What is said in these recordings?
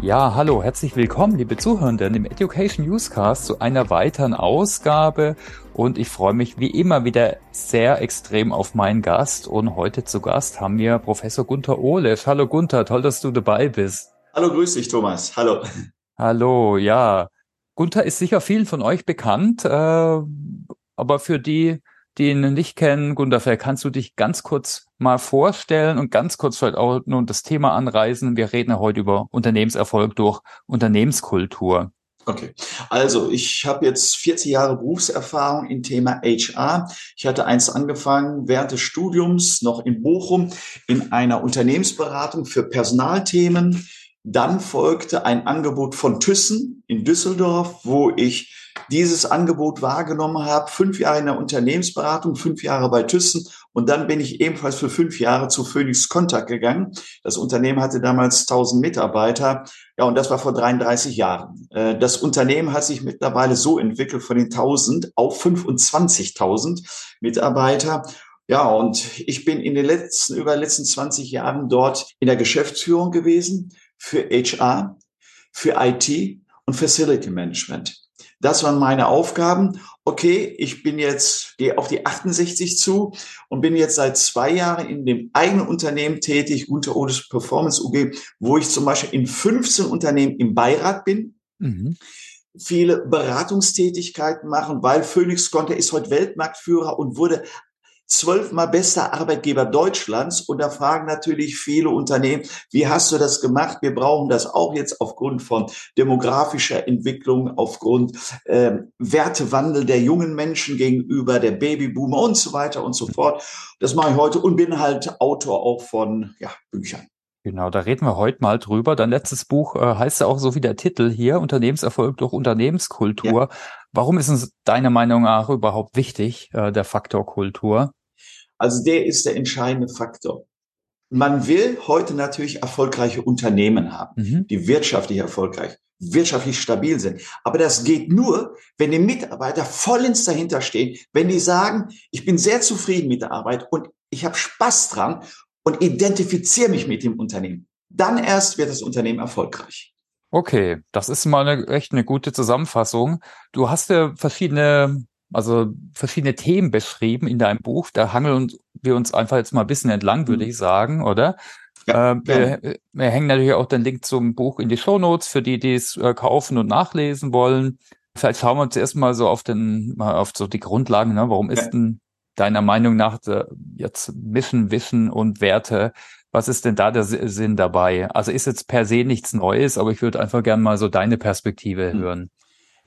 Ja, hallo, herzlich willkommen, liebe Zuhörenden, im Education Newscast zu einer weiteren Ausgabe. Und ich freue mich wie immer wieder sehr extrem auf meinen Gast. Und heute zu Gast haben wir Professor Gunther Ohlesch. Hallo Gunther, toll, dass du dabei bist. Hallo, grüß dich, Thomas. Hallo. Hallo, ja. Gunther ist sicher vielen von euch bekannt, äh, aber für die, die ihn nicht kennen, vielleicht kannst du dich ganz kurz mal vorstellen und ganz kurz vielleicht auch nun das Thema anreisen. Wir reden ja heute über Unternehmenserfolg durch Unternehmenskultur. Okay, also ich habe jetzt 40 Jahre Berufserfahrung im Thema HR. Ich hatte eins angefangen während des Studiums noch in Bochum in einer Unternehmensberatung für Personalthemen. Dann folgte ein Angebot von Thyssen in Düsseldorf, wo ich dieses Angebot wahrgenommen habe. Fünf Jahre in der Unternehmensberatung, fünf Jahre bei Thyssen. Und dann bin ich ebenfalls für fünf Jahre zu Phoenix Contact gegangen. Das Unternehmen hatte damals 1000 Mitarbeiter. Ja, und das war vor 33 Jahren. Äh, das Unternehmen hat sich mittlerweile so entwickelt von den 1000 auf 25.000 Mitarbeiter. Ja, und ich bin in den letzten, über den letzten 20 Jahren dort in der Geschäftsführung gewesen für HR, für IT und Facility Management. Das waren meine Aufgaben. Okay, ich bin jetzt, gehe auf die 68 zu und bin jetzt seit zwei Jahren in dem eigenen Unternehmen tätig, Gunter Odes Performance UG, wo ich zum Beispiel in 15 Unternehmen im Beirat bin. Mhm viele Beratungstätigkeiten machen, weil Phoenix Conter ist heute Weltmarktführer und wurde zwölfmal bester Arbeitgeber Deutschlands. Und da fragen natürlich viele Unternehmen, wie hast du das gemacht? Wir brauchen das auch jetzt aufgrund von demografischer Entwicklung, aufgrund äh, Wertewandel der jungen Menschen gegenüber der Babyboomer und so weiter und so fort. Das mache ich heute und bin halt Autor auch von ja, Büchern. Genau, da reden wir heute mal drüber. Dein letztes Buch äh, heißt ja auch so wie der Titel hier, Unternehmenserfolg durch Unternehmenskultur. Ja. Warum ist es deiner Meinung nach überhaupt wichtig, äh, der Faktor Kultur? Also der ist der entscheidende Faktor. Man will heute natürlich erfolgreiche Unternehmen haben, mhm. die wirtschaftlich erfolgreich, wirtschaftlich stabil sind. Aber das geht nur, wenn die Mitarbeiter vollends dahinter stehen, wenn die sagen, ich bin sehr zufrieden mit der Arbeit und ich habe Spaß dran und identifiziere mich mit dem Unternehmen. Dann erst wird das Unternehmen erfolgreich. Okay, das ist mal eine, echt eine gute Zusammenfassung. Du hast ja verschiedene also verschiedene Themen beschrieben in deinem Buch. Da hangeln wir uns einfach jetzt mal ein bisschen entlang, würde mhm. ich sagen, oder? Ja, äh, wir, wir, hängen natürlich auch den Link zum Buch in die Show Notes für die, die es äh, kaufen und nachlesen wollen. Vielleicht schauen wir uns erstmal so auf den, mal auf so die Grundlagen. Ne? Warum ist denn deiner Meinung nach äh, jetzt Mission, Wissen und Werte? Was ist denn da der Sinn dabei? Also ist jetzt per se nichts Neues, aber ich würde einfach gerne mal so deine Perspektive mhm. hören.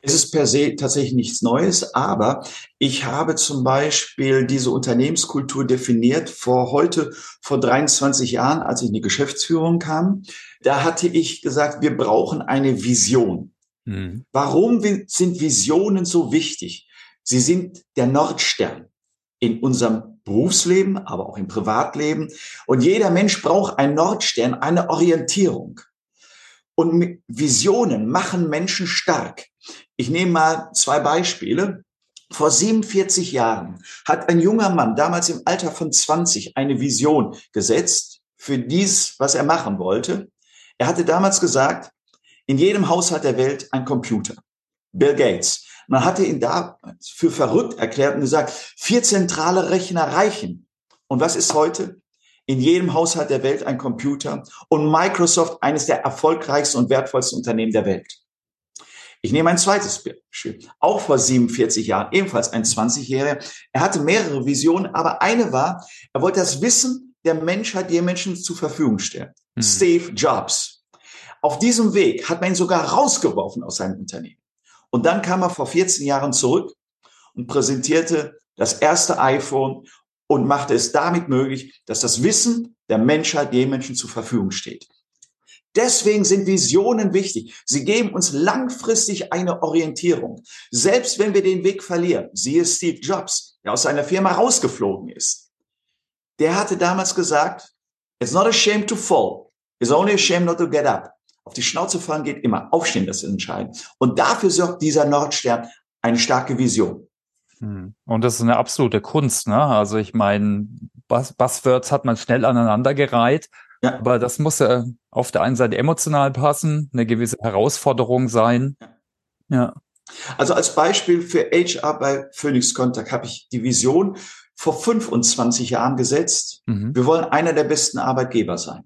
Es ist per se tatsächlich nichts Neues, aber ich habe zum Beispiel diese Unternehmenskultur definiert vor heute, vor 23 Jahren, als ich in die Geschäftsführung kam. Da hatte ich gesagt, wir brauchen eine Vision. Mhm. Warum sind Visionen so wichtig? Sie sind der Nordstern in unserem Berufsleben, aber auch im Privatleben. Und jeder Mensch braucht einen Nordstern, eine Orientierung. Und Visionen machen Menschen stark. Ich nehme mal zwei Beispiele. Vor 47 Jahren hat ein junger Mann, damals im Alter von 20, eine Vision gesetzt für dies, was er machen wollte. Er hatte damals gesagt, in jedem Haushalt der Welt ein Computer. Bill Gates. Man hatte ihn da für verrückt erklärt und gesagt, vier zentrale Rechner reichen. Und was ist heute? In jedem Haushalt der Welt ein Computer und Microsoft eines der erfolgreichsten und wertvollsten Unternehmen der Welt. Ich nehme ein zweites Beispiel. Auch vor 47 Jahren, ebenfalls ein 20-Jähriger. Er hatte mehrere Visionen, aber eine war, er wollte das Wissen der Menschheit, die Menschen zur Verfügung stellen. Mhm. Steve Jobs. Auf diesem Weg hat man ihn sogar rausgeworfen aus seinem Unternehmen. Und dann kam er vor 14 Jahren zurück und präsentierte das erste iPhone und machte es damit möglich, dass das Wissen der Menschheit jedem Menschen zur Verfügung steht. Deswegen sind Visionen wichtig. Sie geben uns langfristig eine Orientierung. Selbst wenn wir den Weg verlieren, siehe Steve Jobs, der aus seiner Firma rausgeflogen ist. Der hatte damals gesagt, it's not a shame to fall. It's only a shame not to get up. Auf die Schnauze fallen geht immer. Aufstehen, das ist entscheidend. Und dafür sorgt dieser Nordstern eine starke Vision. Hm. Und das ist eine absolute Kunst, ne? Also ich meine, Buzzwords hat man schnell aneinandergereiht Ja. Aber das muss ja auf der einen Seite emotional passen, eine gewisse Herausforderung sein. Ja. ja. Also als Beispiel für HR bei Phoenix Contact habe ich die Vision vor 25 Jahren gesetzt. Mhm. Wir wollen einer der besten Arbeitgeber sein.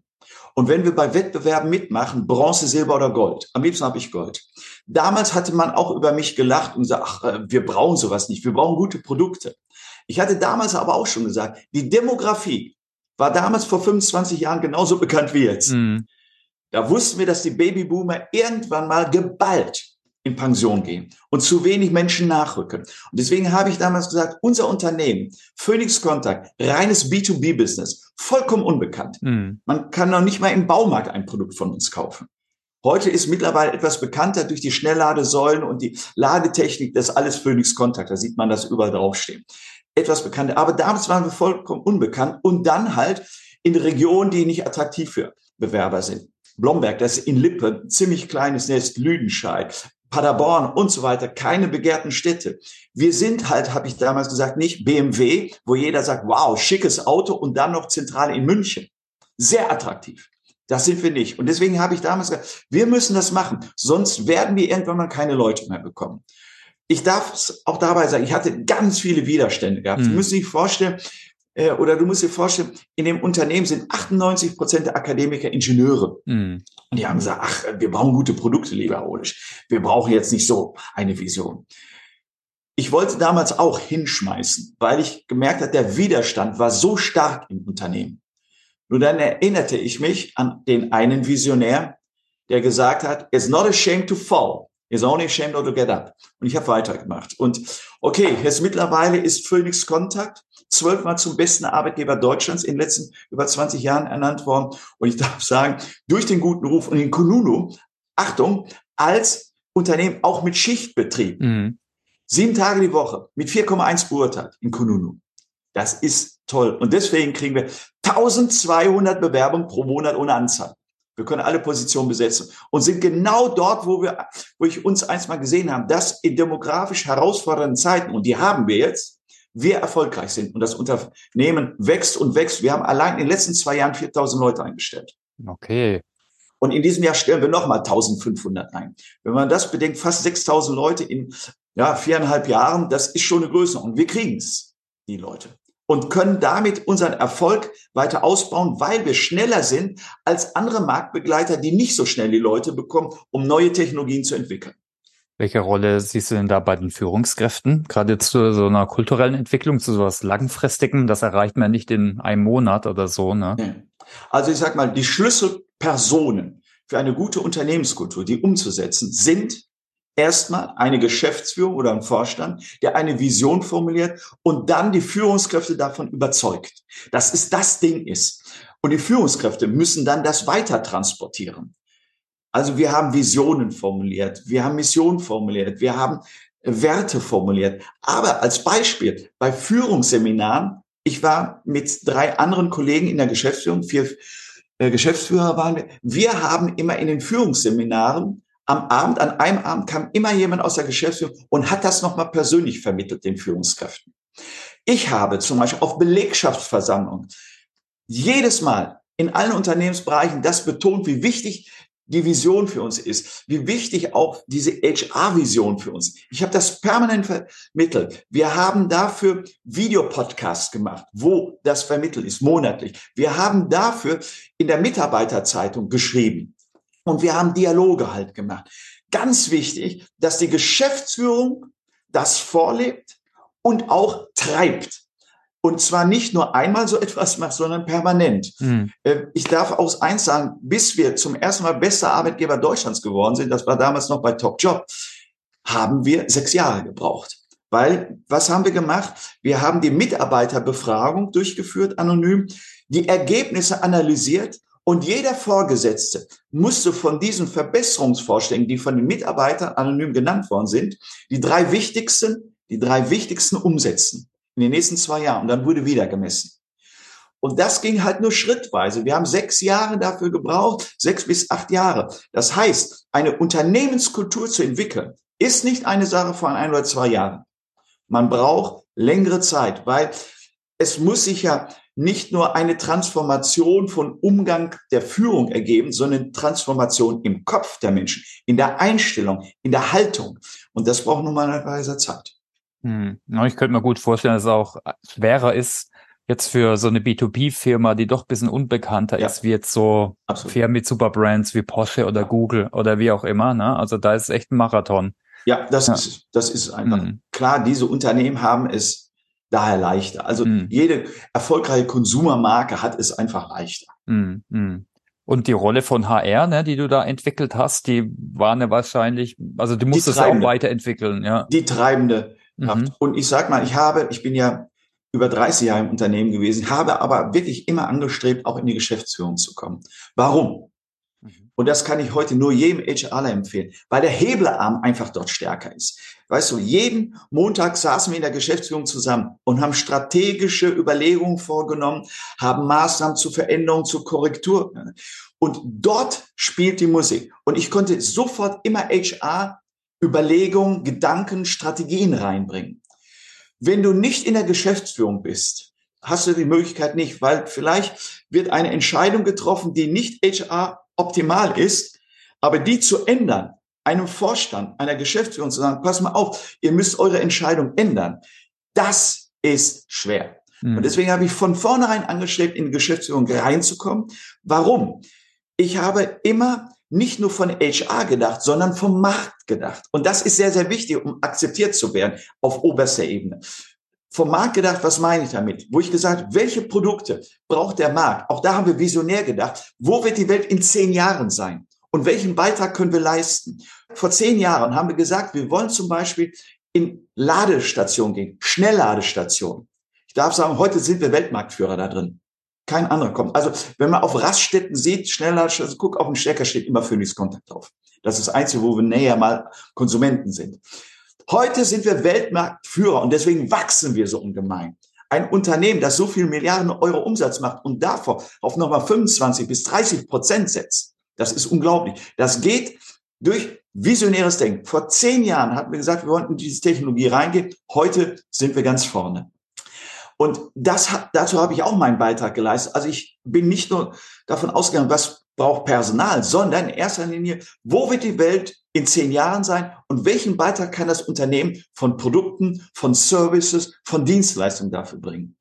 Und wenn wir bei Wettbewerben mitmachen, Bronze, Silber oder Gold, am liebsten habe ich Gold. Damals hatte man auch über mich gelacht und gesagt, ach, äh, wir brauchen sowas nicht, wir brauchen gute Produkte. Ich hatte damals aber auch schon gesagt, die Demografie war damals vor 25 Jahren genauso bekannt wie jetzt. Mhm. Da wussten wir, dass die Babyboomer irgendwann mal geballt in Pension gehen und zu wenig Menschen nachrücken. Und deswegen habe ich damals gesagt, unser Unternehmen, Phoenix Contact, reines B2B-Business, vollkommen unbekannt. Mhm. Man kann noch nicht mal im Baumarkt ein Produkt von uns kaufen. Heute ist mittlerweile etwas bekannter durch die Schnellladesäulen und die Ladetechnik, das ist alles Phoenix Contact, da sieht man das überall draufstehen. Etwas bekannter. Aber damals waren wir vollkommen unbekannt und dann halt in Regionen, die nicht attraktiv für Bewerber sind. Blomberg, das ist in Lippe, ziemlich kleines Nest, Lüdenscheid, Paderborn und so weiter, keine begehrten Städte. Wir sind halt, habe ich damals gesagt, nicht BMW, wo jeder sagt, wow, schickes Auto und dann noch zentral in München. Sehr attraktiv. Das sind wir nicht. Und deswegen habe ich damals gesagt, wir müssen das machen, sonst werden wir irgendwann mal keine Leute mehr bekommen. Ich darf es auch dabei sagen, ich hatte ganz viele Widerstände gehabt. Mhm. Sie müssen sich vorstellen, äh, oder du musst dir vorstellen, in dem Unternehmen sind 98 Prozent der Akademiker Ingenieure. Mhm. Und die haben gesagt, ach, wir brauchen gute Produkte, lieber Holisch. Wir brauchen jetzt nicht so eine Vision. Ich wollte damals auch hinschmeißen, weil ich gemerkt habe, der Widerstand war so stark im Unternehmen. Nur dann erinnerte ich mich an den einen Visionär, der gesagt hat, it's not a shame to fall. It's only a shame not to get up. Und ich habe weitergemacht. Und okay, jetzt mittlerweile ist Phoenix Contact zwölfmal zum besten Arbeitgeber Deutschlands in den letzten über 20 Jahren ernannt worden. Und ich darf sagen, durch den guten Ruf und den Kununu, Achtung, als Unternehmen auch mit Schichtbetrieb. Mhm. Sieben Tage die Woche mit 4,1 beurteilt in Kununu. Das ist toll. Und deswegen kriegen wir 1200 Bewerbungen pro Monat ohne Anzahl. Wir können alle Positionen besetzen und sind genau dort, wo wir, wo ich uns eins mal gesehen haben, dass in demografisch herausfordernden Zeiten, und die haben wir jetzt, wir erfolgreich sind und das Unternehmen wächst und wächst. Wir haben allein in den letzten zwei Jahren 4000 Leute eingestellt. Okay. Und in diesem Jahr stellen wir nochmal 1500 ein. Wenn man das bedenkt, fast 6000 Leute in ja, viereinhalb Jahren, das ist schon eine Größe. Und wir kriegen es, die Leute. Und können damit unseren Erfolg weiter ausbauen, weil wir schneller sind als andere Marktbegleiter, die nicht so schnell die Leute bekommen, um neue Technologien zu entwickeln. Welche Rolle siehst du denn da bei den Führungskräften? Gerade zu so einer kulturellen Entwicklung, zu sowas Langfristigem, das erreicht man nicht in einem Monat oder so, ne? Also ich sag mal, die Schlüsselpersonen für eine gute Unternehmenskultur, die umzusetzen, sind erstmal eine Geschäftsführung oder ein Vorstand, der eine Vision formuliert und dann die Führungskräfte davon überzeugt, dass es das Ding ist. Und die Führungskräfte müssen dann das weiter transportieren. Also wir haben Visionen formuliert, wir haben Missionen formuliert, wir haben Werte formuliert. Aber als Beispiel bei Führungsseminaren, ich war mit drei anderen Kollegen in der Geschäftsführung, vier äh, Geschäftsführer waren wir, wir haben immer in den Führungsseminaren am Abend, an einem Abend kam immer jemand aus der Geschäftsführung und hat das nochmal persönlich vermittelt den Führungskräften. Ich habe zum Beispiel auf Belegschaftsversammlungen jedes Mal in allen Unternehmensbereichen das betont, wie wichtig die Vision für uns ist, wie wichtig auch diese HR-Vision für uns. Ich habe das permanent vermittelt. Wir haben dafür Videopodcasts gemacht, wo das vermittelt ist, monatlich. Wir haben dafür in der Mitarbeiterzeitung geschrieben und wir haben Dialoge halt gemacht. Ganz wichtig, dass die Geschäftsführung das vorlebt und auch treibt. Und zwar nicht nur einmal so etwas macht, sondern permanent. Mhm. Ich darf aus eins sagen, bis wir zum ersten Mal bester Arbeitgeber Deutschlands geworden sind, das war damals noch bei Top Job, haben wir sechs Jahre gebraucht. Weil, was haben wir gemacht? Wir haben die Mitarbeiterbefragung durchgeführt, anonym, die Ergebnisse analysiert und jeder Vorgesetzte musste von diesen Verbesserungsvorschlägen, die von den Mitarbeitern anonym genannt worden sind, die drei wichtigsten, die drei wichtigsten umsetzen in den nächsten zwei Jahren. Und dann wurde wieder gemessen. Und das ging halt nur schrittweise. Wir haben sechs Jahre dafür gebraucht, sechs bis acht Jahre. Das heißt, eine Unternehmenskultur zu entwickeln, ist nicht eine Sache von ein oder zwei Jahren. Man braucht längere Zeit, weil es muss sich ja nicht nur eine Transformation von Umgang der Führung ergeben, sondern Transformation im Kopf der Menschen, in der Einstellung, in der Haltung. Und das braucht nun mal eine Weise Zeit. Hm. Ich könnte mir gut vorstellen, dass es auch schwerer ist, jetzt für so eine B2B-Firma, die doch ein bisschen unbekannter ja. ist, wie jetzt so Absolut. Firmen mit Superbrands wie Porsche oder Google oder wie auch immer. Ne? Also da ist echt ein Marathon. Ja, das ja. ist das ist einfach mhm. klar. Diese Unternehmen haben es daher leichter. Also mhm. jede erfolgreiche Konsumermarke hat es einfach leichter. Mhm. Und die Rolle von HR, ne, die du da entwickelt hast, die war eine wahrscheinlich, also du musstest auch weiterentwickeln, ja. Die treibende Kraft. Mhm. Und ich sag mal, ich habe, ich bin ja über 30 Jahre im Unternehmen gewesen, habe aber wirklich immer angestrebt, auch in die Geschäftsführung zu kommen. Warum? Mhm. Und das kann ich heute nur jedem HRler empfehlen, weil der Hebelarm einfach dort stärker ist. Weißt du, jeden Montag saßen wir in der Geschäftsführung zusammen und haben strategische Überlegungen vorgenommen, haben Maßnahmen zur Veränderung, zur Korrektur. Und dort spielt die Musik. Und ich konnte sofort immer HR Überlegungen, Gedanken, Strategien reinbringen. Wenn du nicht in der Geschäftsführung bist, hast du die Möglichkeit nicht, weil vielleicht wird eine Entscheidung getroffen, die nicht HR optimal ist, aber die zu ändern, einem Vorstand, einer Geschäftsführung zu sagen, pass mal auf, ihr müsst eure Entscheidung ändern. Das ist schwer. Mhm. Und deswegen habe ich von vornherein angestrebt, in die Geschäftsführung reinzukommen. Warum? Ich habe immer nicht nur von HR gedacht, sondern vom Markt gedacht. Und das ist sehr, sehr wichtig, um akzeptiert zu werden auf oberster Ebene. Vom Markt gedacht, was meine ich damit? Wo ich gesagt, welche Produkte braucht der Markt? Auch da haben wir visionär gedacht. Wo wird die Welt in zehn Jahren sein? Und welchen Beitrag können wir leisten? Vor zehn Jahren haben wir gesagt, wir wollen zum Beispiel in Ladestationen gehen, Schnellladestationen. Ich darf sagen, heute sind wir Weltmarktführer da drin. Kein anderer kommt. Also wenn man auf Raststätten sieht, schneller, also guck, auf dem Stecker steht immer Phoenix Kontakt drauf. Das ist das Einzige, wo wir näher mal Konsumenten sind. Heute sind wir Weltmarktführer und deswegen wachsen wir so ungemein. Ein Unternehmen, das so viel Milliarden Euro Umsatz macht und davor auf nochmal 25 bis 30 Prozent setzt, das ist unglaublich. Das geht durch visionäres Denken. Vor zehn Jahren hatten wir gesagt, wir wollten in diese Technologie reingehen. Heute sind wir ganz vorne. Und das, dazu habe ich auch meinen Beitrag geleistet. Also ich bin nicht nur davon ausgegangen, was braucht Personal, sondern in erster Linie, wo wird die Welt in zehn Jahren sein und welchen Beitrag kann das Unternehmen von Produkten, von Services, von Dienstleistungen dafür bringen.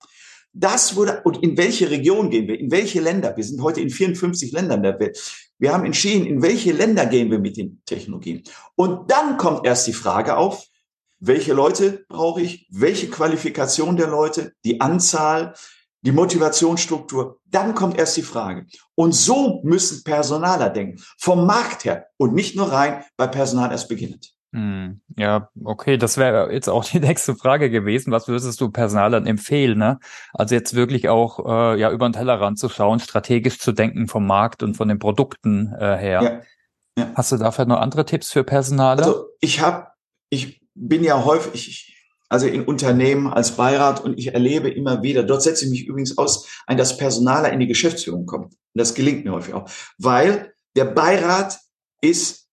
Das wurde, und in welche Region gehen wir, in welche Länder? Wir sind heute in 54 Ländern der Welt. Wir haben entschieden, in welche Länder gehen wir mit den Technologien. Und dann kommt erst die Frage auf, welche Leute brauche ich, welche Qualifikation der Leute, die Anzahl, die Motivationsstruktur. Dann kommt erst die Frage. Und so müssen Personaler denken, vom Markt her und nicht nur rein bei Personal erst beginnend. Hm, ja, okay, das wäre jetzt auch die nächste Frage gewesen. Was würdest du Personalern empfehlen? Ne? Also jetzt wirklich auch äh, ja über den Tellerrand zu schauen, strategisch zu denken vom Markt und von den Produkten äh, her. Ja, ja. Hast du dafür noch andere Tipps für Personaler? Also ich habe, ich bin ja häufig, also in Unternehmen als Beirat und ich erlebe immer wieder, dort setze ich mich übrigens aus, ein, dass Personaler in die Geschäftsführung kommen. Und das gelingt mir häufig auch, weil der Beirat ist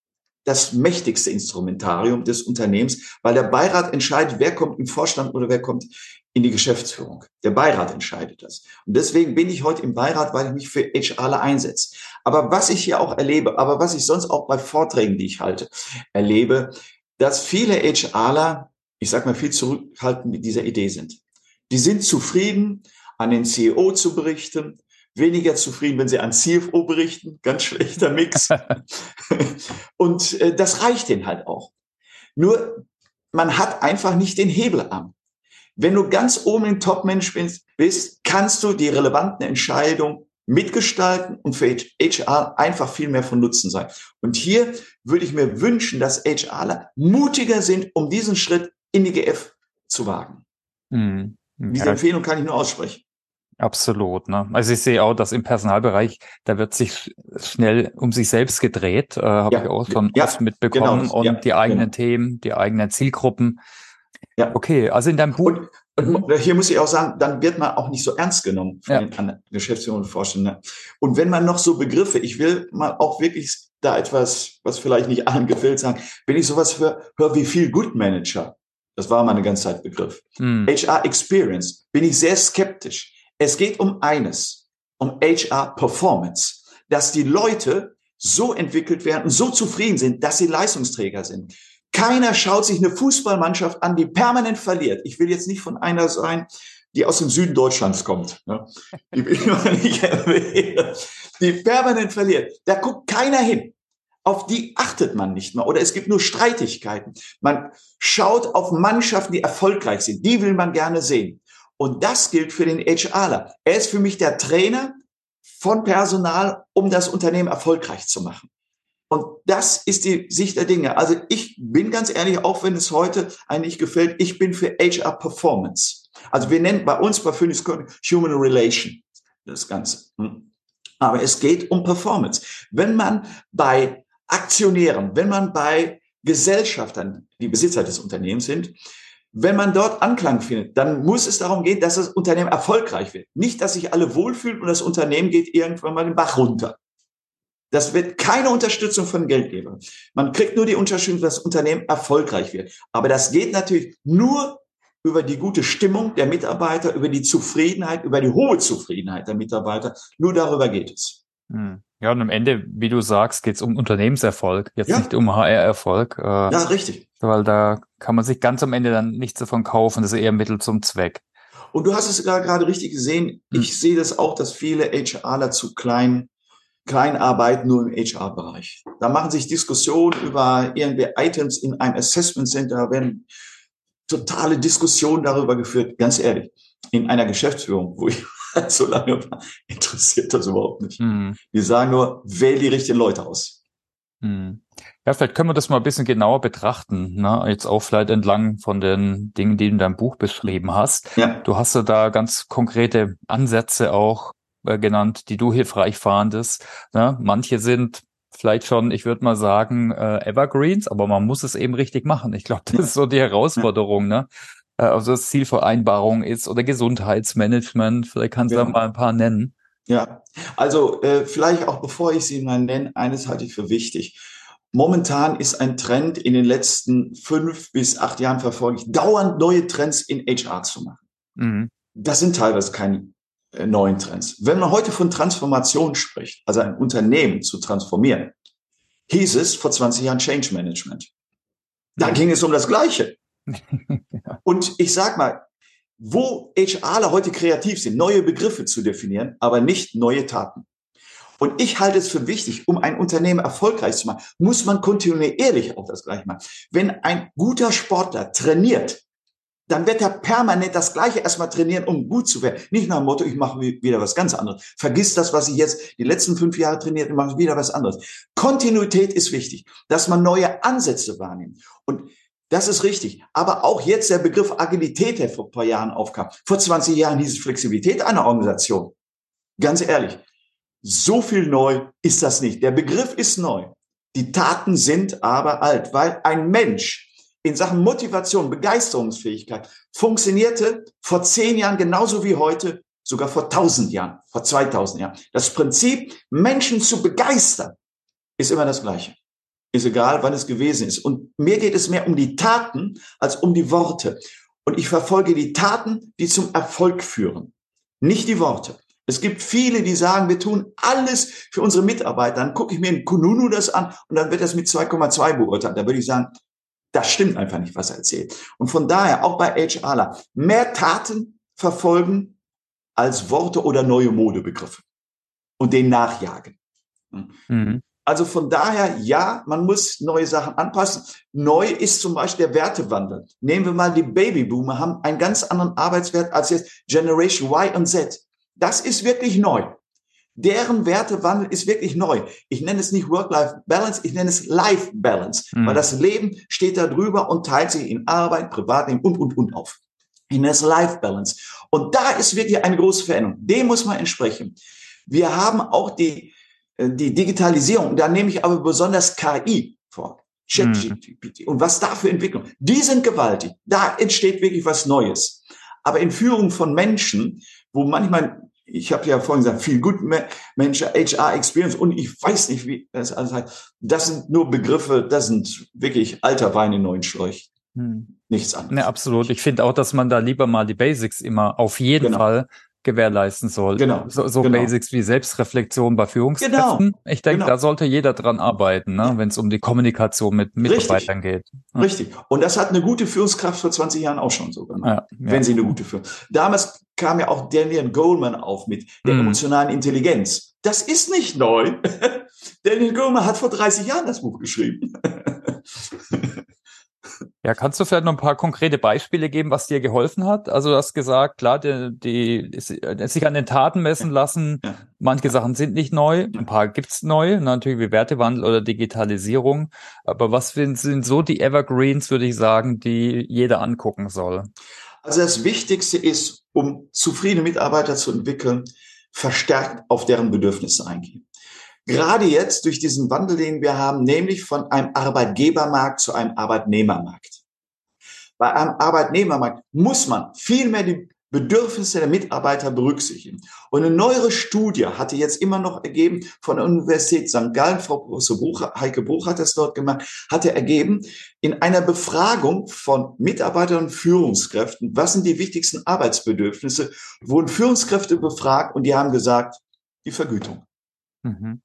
das mächtigste Instrumentarium des Unternehmens, weil der Beirat entscheidet, wer kommt im Vorstand oder wer kommt in die Geschäftsführung. Der Beirat entscheidet das. Und deswegen bin ich heute im Beirat, weil ich mich für HRler einsetze. Aber was ich hier auch erlebe, aber was ich sonst auch bei Vorträgen, die ich halte, erlebe, dass viele HRler, ich sag mal, viel zurückhaltend mit dieser Idee sind. Die sind zufrieden, an den CEO zu berichten, weniger zufrieden, wenn sie an CFO berichten, ganz schlechter Mix. Und äh, das reicht denen halt auch. Nur, man hat einfach nicht den Hebelarm. Wenn du ganz oben im Top-Management bist, kannst du die relevanten Entscheidungen mitgestalten und für HR einfach viel mehr von Nutzen sein. Und hier würde ich mir wünschen, dass HRler mutiger sind, um diesen Schritt in die GF zu wagen. Mhm. Diese. Empfehlung kann ich nur aussprechen. Absolut. Ne? Also ich sehe auch, dass im Personalbereich, da wird sich schnell um sich selbst gedreht, äh, habe ja. ich auch schon ja. oft mitbekommen. Genau. und ja. die eigenen genau. Themen, die eigenen Zielgruppen. Ja. Okay, also in deinem Buch. Und und hier muss ich auch sagen, dann wird man auch nicht so ernst genommen von den anderen Geschäftsführern und Vorständen. Und wenn man noch so Begriffe, ich will mal auch wirklich da etwas, was vielleicht nicht allen gefällt, sagen, wenn ich sowas höre, hör wie viel Good Manager, das war meine ganze Zeit Begriff. Hm. HR Experience, bin ich sehr skeptisch. Es geht um eines, um HR Performance, dass die Leute so entwickelt werden, so zufrieden sind, dass sie Leistungsträger sind. Keiner schaut sich eine Fußballmannschaft an, die permanent verliert. Ich will jetzt nicht von einer sein, die aus dem Süden Deutschlands kommt. Ne? Die. Die permanent verliert. Da guckt keiner hin. Auf die achtet man nicht mehr. Oder es gibt nur Streitigkeiten. Man schaut auf Mannschaften, die erfolgreich sind. Die will man gerne sehen. Und das gilt für den HRler. Er ist für mich der Trainer von Personal, um das Unternehmen erfolgreich zu machen. Und das ist die Sicht der Dinge. Also ich bin ganz ehrlich, auch wenn es heute eigentlich gefällt, ich bin für HR Performance. Also wir nennen bei uns bei Phoenix Human Relation das Ganze. Hm. Aber es geht um Performance. Wenn man bei Aktionären, wenn man bei Gesellschaftern, die Besitzer des Unternehmens sind, wenn man dort Anklang findet, dann muss es darum gehen, dass das Unternehmen erfolgreich wird. Nicht, dass sich alle wohlfühlen und das Unternehmen geht irgendwann mal den Bach runter. Das wird keine Unterstützung von Geldgebern. Man kriegt nur die Unterstützung, dass das Unternehmen erfolgreich wird. Aber das geht natürlich nur über die gute Stimmung der Mitarbeiter, über die Zufriedenheit, über die hohe Zufriedenheit der Mitarbeiter. Nur darüber geht es. Hm. Ja, und am Ende, wie du sagst, geht es um Unternehmenserfolg, jetzt ja. nicht um HR-Erfolg. Äh, ja, richtig. Weil da kann man sich ganz am Ende dann nichts davon kaufen. Das ist eher Mittel zum Zweck. Und du hast es gerade richtig gesehen. Hm. Ich sehe das auch, dass viele HRler zu klein, klein arbeiten, nur im HR-Bereich. Da machen sich Diskussionen über irgendwelche Items in einem Assessment Center, da werden totale Diskussionen darüber geführt. Ganz ehrlich, in einer Geschäftsführung, wo ich so lange interessiert das überhaupt nicht. Mhm. Die sagen nur, wähl die richtigen Leute aus. Mhm. Ja, vielleicht können wir das mal ein bisschen genauer betrachten. Ne? Jetzt auch vielleicht entlang von den Dingen, die du in deinem Buch beschrieben hast. Ja. Du hast ja da ganz konkrete Ansätze auch äh, genannt, die du hilfreich fandest. Ne? Manche sind vielleicht schon, ich würde mal sagen, äh, Evergreens, aber man muss es eben richtig machen. Ich glaube, das ist so die Herausforderung. Ne? Äh, also das Zielvereinbarung ist oder Gesundheitsmanagement. Vielleicht kannst du ja. da mal ein paar nennen. Ja, also äh, vielleicht auch bevor ich sie mal nenne, eines halte ich für wichtig. Momentan ist ein Trend in den letzten fünf bis acht Jahren verfolge ich, dauernd neue Trends in HR zu machen. Mhm. Das sind teilweise keine äh, neuen Trends. Wenn man heute von Transformation spricht, also ein Unternehmen zu transformieren, hieß es vor 20 Jahren Change Management. Da ging es um das Gleiche. Und ich sag mal, wo HRler heute kreativ sind, neue Begriffe zu definieren, aber nicht neue Taten. Und ich halte es für wichtig, um ein Unternehmen erfolgreich zu machen, muss man kontinuierlich auch das Gleiche machen. Wenn ein guter Sportler trainiert, dann wird er permanent das Gleiche erstmal trainieren, um gut zu werden. Nicht nach dem Motto, ich mache wieder was ganz anderes. Vergiss das, was ich jetzt die letzten fünf Jahre trainiert und mache wieder was anderes. Kontinuität ist wichtig, dass man neue Ansätze wahrnimmt. Und das ist richtig. Aber auch jetzt der Begriff Agilität, der vor ein paar Jahren aufkam. Vor 20 Jahren hieß es Flexibilität einer Organisation. Ganz ehrlich, so viel neu ist das nicht. Der Begriff ist neu. Die Taten sind aber alt, weil ein Mensch in Sachen Motivation, Begeisterungsfähigkeit funktionierte vor zehn Jahren genauso wie heute, sogar vor tausend Jahren, vor 2000 Jahren. Das Prinzip, Menschen zu begeistern, ist immer das Gleiche ist egal, wann es gewesen ist. Und mir geht es mehr um die Taten als um die Worte. Und ich verfolge die Taten, die zum Erfolg führen, nicht die Worte. Es gibt viele, die sagen, wir tun alles für unsere Mitarbeiter. Dann gucke ich mir in Kununu das an und dann wird das mit 2,2 beurteilt. Da würde ich sagen, das stimmt einfach nicht, was er erzählt. Und von daher, auch bei HRler, mehr Taten verfolgen als Worte oder neue Modebegriffe und den nachjagen. Mhm. Also von daher, ja, man muss neue Sachen anpassen. Neu ist zum Beispiel der Wertewandel. Nehmen wir mal die Babyboomer, haben einen ganz anderen Arbeitswert als jetzt Generation Y und Z. Das ist wirklich neu. Deren Wertewandel ist wirklich neu. Ich nenne es nicht Work-Life-Balance, ich nenne es Life-Balance, mhm. weil das Leben steht da drüber und teilt sich in Arbeit, Privatleben und, und, und auf. Ich nenne es Life-Balance. Und da ist wirklich eine große Veränderung. Dem muss man entsprechen. Wir haben auch die, die Digitalisierung, da nehme ich aber besonders KI vor. ChatGPT. Mhm. Und was da für Entwicklung. Die sind gewaltig. Da entsteht wirklich was Neues. Aber in Führung von Menschen, wo manchmal, ich habe ja vorhin gesagt, viel gut Menschen, HR Experience und ich weiß nicht, wie das alles heißt. Das sind nur Begriffe, das sind wirklich alter Wein in neuen Schläuchen. Hm. Nichts anderes. Ne, absolut. Ich finde auch, dass man da lieber mal die Basics immer auf jeden genau. Fall gewährleisten soll. Genau. So, so genau. Basics wie Selbstreflexion bei Führungskräften. Genau. Ich denke, Genau. da sollte jeder dran arbeiten, ne? Wenn es um die Kommunikation mit Mitarbeitern geht. Ja. Richtig. Und das hat eine gute Führungskraft vor 20 Jahren auch schon so gemacht. Ja, ja. Wenn sie eine gute Führung. Damals kam ja auch Daniel Goleman auf mit der Mhm. emotionalen Intelligenz. Das ist nicht neu. Daniel Goleman hat vor 30 Jahren das Buch geschrieben. Ja, kannst du vielleicht noch ein paar konkrete Beispiele geben, was dir geholfen hat? Also du hast gesagt, klar, die, die äh, sich an den Taten messen lassen. Ja. Manche Sachen sind nicht neu, ein paar gibt's neu, natürlich wie Wertewandel oder Digitalisierung. Aber was sind, sind so die Evergreens, würde ich sagen, die jeder angucken soll? Also das Wichtigste ist, um zufriedene Mitarbeiter zu entwickeln, verstärkt auf deren Bedürfnisse eingehen. Gerade jetzt durch diesen Wandel, den wir haben, nämlich von einem Arbeitgebermarkt zu einem Arbeitnehmermarkt. Bei einem Arbeitnehmermarkt muss man viel mehr die Bedürfnisse der Mitarbeiter berücksichtigen. Und eine neuere Studie hatte jetzt immer noch ergeben von der Universität St. Gallen, Frau Professor Bruch, Heike Bruch hat das dort gemacht, hatte ergeben, in einer Befragung von Mitarbeitern und Führungskräften, was sind die wichtigsten Arbeitsbedürfnisse, wurden Führungskräfte befragt und die haben gesagt, die Vergütung. Mhm.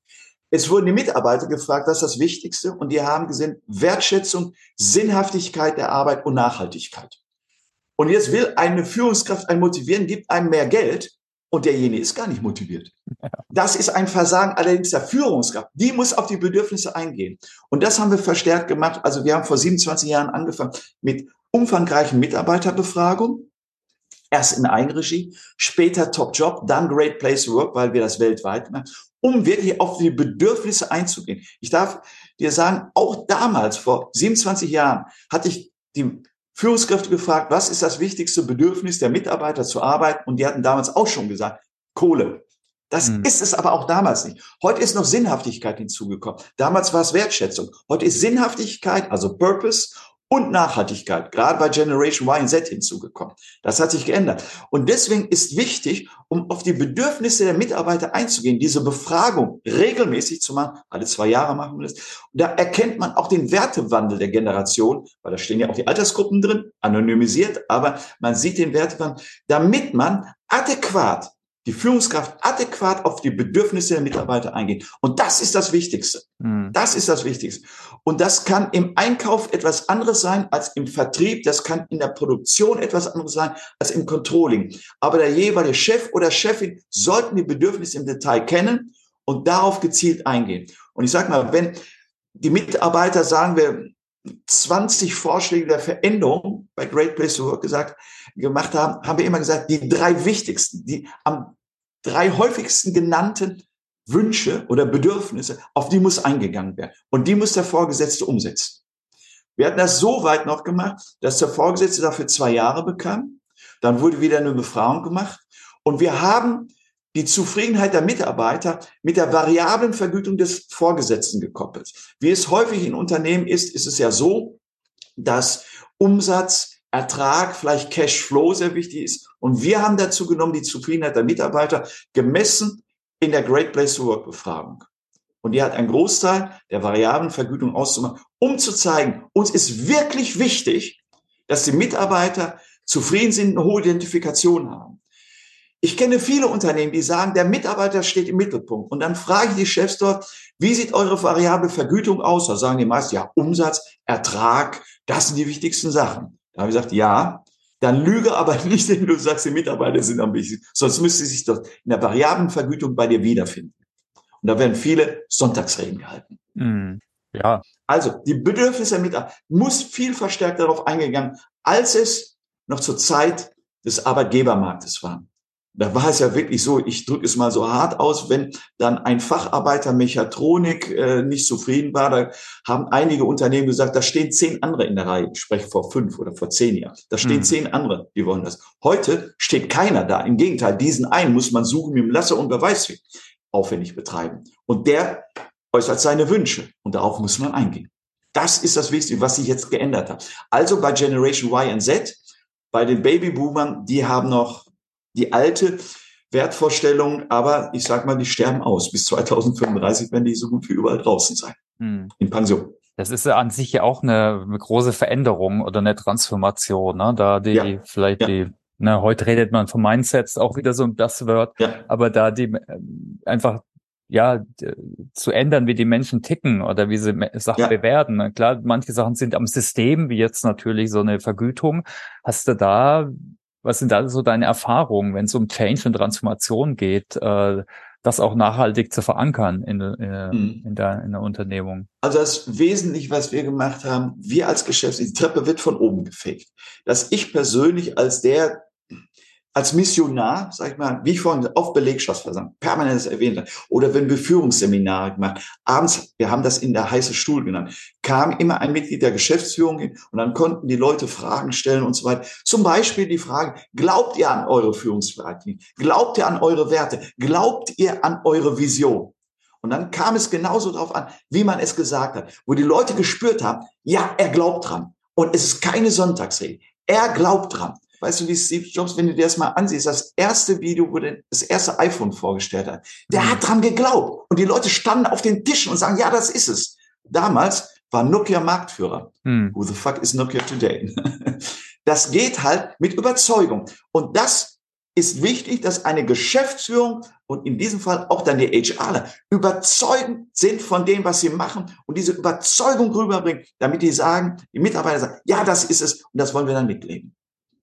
Es wurden die Mitarbeiter gefragt, was ist das Wichtigste? Und die haben gesehen, Wertschätzung, Sinnhaftigkeit der Arbeit und Nachhaltigkeit. Und jetzt will eine Führungskraft einen motivieren, gibt einem mehr Geld und derjenige ist gar nicht motiviert. Das ist ein Versagen allerdings der Führungskraft. Die muss auf die Bedürfnisse eingehen. Und das haben wir verstärkt gemacht. Also wir haben vor 27 Jahren angefangen mit umfangreichen Mitarbeiterbefragungen. Erst in Eigenregie, später Top Job, dann Great Place to Work, weil wir das weltweit machen, um wirklich auf die Bedürfnisse einzugehen. Ich darf dir sagen, auch damals, vor 27 Jahren, hatte ich die Führungskräfte gefragt, was ist das wichtigste Bedürfnis der Mitarbeiter zur Arbeit? Und die hatten damals auch schon gesagt, Kohle. Das Mhm. ist es aber auch damals nicht. Heute ist noch Sinnhaftigkeit hinzugekommen. Damals war es Wertschätzung. Heute ist Sinnhaftigkeit, also Purpose und Nachhaltigkeit, gerade bei Generation Y und Z hinzugekommen. Das hat sich geändert. Und deswegen ist wichtig, um auf die Bedürfnisse der Mitarbeiter einzugehen, diese Befragung regelmäßig zu machen. Alle zwei Jahre machen wir das. Und da erkennt man auch den Wertewandel der Generation, weil da stehen ja auch die Altersgruppen drin, anonymisiert, aber man sieht den Wertewandel, damit man adäquat die Führungskraft adäquat auf die Bedürfnisse der Mitarbeiter eingeht. Und das ist das Wichtigste. Mhm. Das ist das Wichtigste. Und das kann im Einkauf etwas anderes sein als im Vertrieb. Das kann in der Produktion etwas anderes sein als im Controlling. Aber der jeweilige Chef oder Chefin sollten die Bedürfnisse im Detail kennen und darauf gezielt eingehen. Und ich sage mal, wenn die Mitarbeiter, sagen wir, 20 Vorschläge der Veränderung bei Great Place to Work gesagt, gemacht haben, haben wir immer gesagt, die drei wichtigsten, die am drei häufigsten genannten Wünsche oder Bedürfnisse, auf die muss eingegangen werden. Und die muss der Vorgesetzte umsetzen. Wir hatten das so weit noch gemacht, dass der Vorgesetzte dafür zwei Jahre bekam. Dann wurde wieder eine Befragung gemacht. Und wir haben die Zufriedenheit der Mitarbeiter mit der variablen Vergütung des Vorgesetzten gekoppelt. Wie es häufig in Unternehmen ist, ist es ja so, dass Umsatz, Ertrag, vielleicht Cashflow sehr wichtig ist. Und wir haben dazu genommen, die Zufriedenheit der Mitarbeiter gemessen in der Great Place to Work Befragung. Und die hat einen Großteil der variablen Vergütung auszumachen, um zu zeigen, uns ist wirklich wichtig, dass die Mitarbeiter zufrieden sind, eine hohe Identifikation haben. Ich kenne viele Unternehmen, die sagen, der Mitarbeiter steht im Mittelpunkt. Und dann frage ich die Chefs dort, wie sieht eure variable Vergütung aus? Da sagen die meisten, ja, Umsatz, Ertrag, das sind die wichtigsten Sachen. Da habe ich gesagt, ja, dann lüge aber nicht, wenn du sagst, die Mitarbeiter sind am wichtigsten. Sonst müsste sich das in der variablen Vergütung bei dir wiederfinden. Und da werden viele Sonntagsreden gehalten. Mhm. Ja. Also, die Bedürfnisse der Mitarbeiter muss viel verstärkt darauf eingegangen, als es noch zur Zeit des Arbeitgebermarktes war. Da war es ja wirklich so, ich drücke es mal so hart aus, wenn dann ein Facharbeiter Mechatronik äh, nicht zufrieden war, da haben einige Unternehmen gesagt, da stehen zehn andere in der Reihe. Ich spreche vor fünf oder vor zehn Jahren. Da stehen Hm. zehn andere, die wollen das. Heute steht keiner da. Im Gegenteil, diesen einen muss man suchen mit dem Lasse und Beweisweg aufwendig betreiben. Und der äußert seine Wünsche und darauf muss man eingehen. Das ist das Wichtigste, was sich jetzt geändert hat. Also bei Generation Y und Z, bei den Babyboomern, die haben noch die alte Wertvorstellung, aber ich sag mal, die sterben aus. Bis 2035 werden die so gut wie überall draußen sein, Mhm. in Pension. Das ist ja an sich ja auch eine, eine große Veränderung oder eine Transformation, ne? Da die Ja. vielleicht Ja. die Na, heute redet man von Mindsets auch wieder so ein Buzzword, ja. aber da die äh, einfach ja zu ändern, wie die Menschen ticken oder wie sie Sachen ja. bewerten. Klar, manche Sachen sind am System, wie jetzt natürlich so eine Vergütung. Hast du da, was sind da so deine Erfahrungen, wenn es um Change und Transformation geht, äh, das auch nachhaltig zu verankern in, in, äh, mhm. in, der, in der Unternehmung? Also das Wesentliche, was wir gemacht haben, wir als Geschäftsführer, die Treppe wird von oben gefegt. Dass ich persönlich als der als Missionar, sag ich mal, wie ich vorhin auf Belegschaftsversammlung permanent erwähnt habe, oder wenn wir Führungsseminare gemacht, abends, wir haben das in der heiße Stuhl genannt, kam immer ein Mitglied der Geschäftsführung hin und dann konnten die Leute Fragen stellen und so weiter. Zum Beispiel die Frage, glaubt ihr an eure Führungsverantwortung? Glaubt ihr an eure Werte? Glaubt ihr an eure Vision? Und dann kam es genauso darauf an, wie man es gesagt hat, wo die Leute gespürt haben, ja, er glaubt dran. Und es ist keine Sonntagsrede. Er glaubt dran. Weißt du, wie Steve Jobs, wenn du dir das mal ansiehst, das erste Video, wo der das erste iPhone vorgestellt hat, der mhm. hat dran geglaubt. Und die Leute standen auf den Tischen und sagen, ja, das ist es. Damals war Nokia Marktführer. Mhm. Who the fuck is Nokia today? Das geht halt mit Überzeugung. Und das ist wichtig, dass eine Geschäftsführung und in diesem Fall auch dann die HRler überzeugend sind von dem, was sie machen und diese Überzeugung rüberbringen, damit die sagen, die Mitarbeiter sagen, ja, das ist es und das wollen wir dann mitleben.